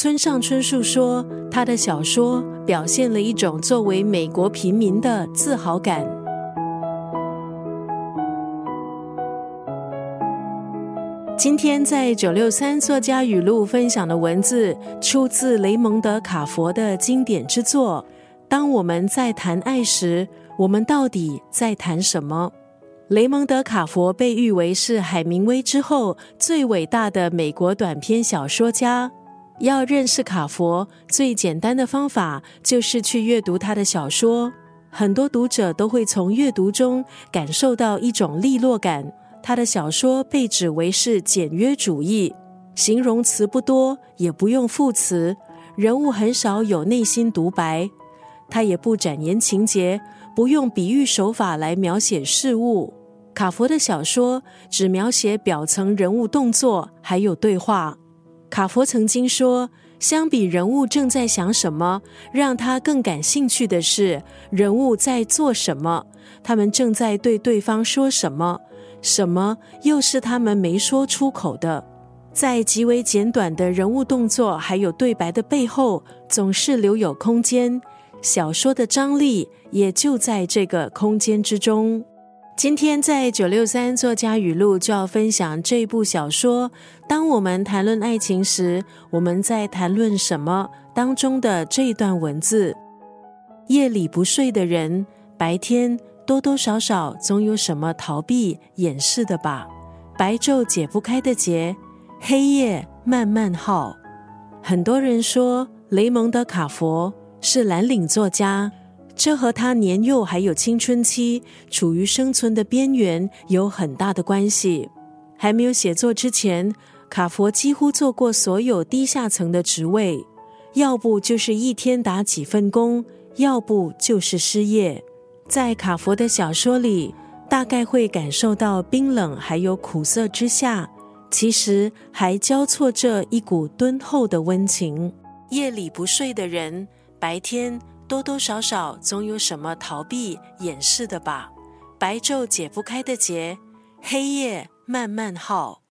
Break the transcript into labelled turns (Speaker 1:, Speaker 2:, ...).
Speaker 1: 村上春树说，他的小说表现了一种作为美国平民的自豪感。今天在九六三作家语录分享的文字，出自雷蒙德·卡佛的经典之作。当我们在谈爱时，我们到底在谈什么？雷蒙德·卡佛被誉为是海明威之后最伟大的美国短篇小说家。要认识卡佛，最简单的方法就是去阅读他的小说。很多读者都会从阅读中感受到一种利落感。他的小说被指为是简约主义，形容词不多，也不用副词，人物很少有内心独白。他也不展言情节，不用比喻手法来描写事物。卡佛的小说只描写表层人物动作，还有对话。卡佛曾经说：“相比人物正在想什么，让他更感兴趣的是人物在做什么，他们正在对对方说什么，什么又是他们没说出口的。在极为简短的人物动作还有对白的背后，总是留有空间。小说的张力也就在这个空间之中。”今天在九六三作家语录就要分享这部小说。当我们谈论爱情时，我们在谈论什么？当中的这一段文字：夜里不睡的人，白天多多少少总有什么逃避掩饰的吧？白昼解不开的结，黑夜慢慢耗。很多人说雷蒙德·卡佛是蓝领作家。这和他年幼还有青春期，处于生存的边缘有很大的关系。还没有写作之前，卡佛几乎做过所有低下层的职位，要不就是一天打几份工，要不就是失业。在卡佛的小说里，大概会感受到冰冷还有苦涩之下，其实还交错着一股敦厚的温情。夜里不睡的人，白天。多多少少总有什么逃避掩饰的吧，白昼解不开的结，黑夜慢慢耗。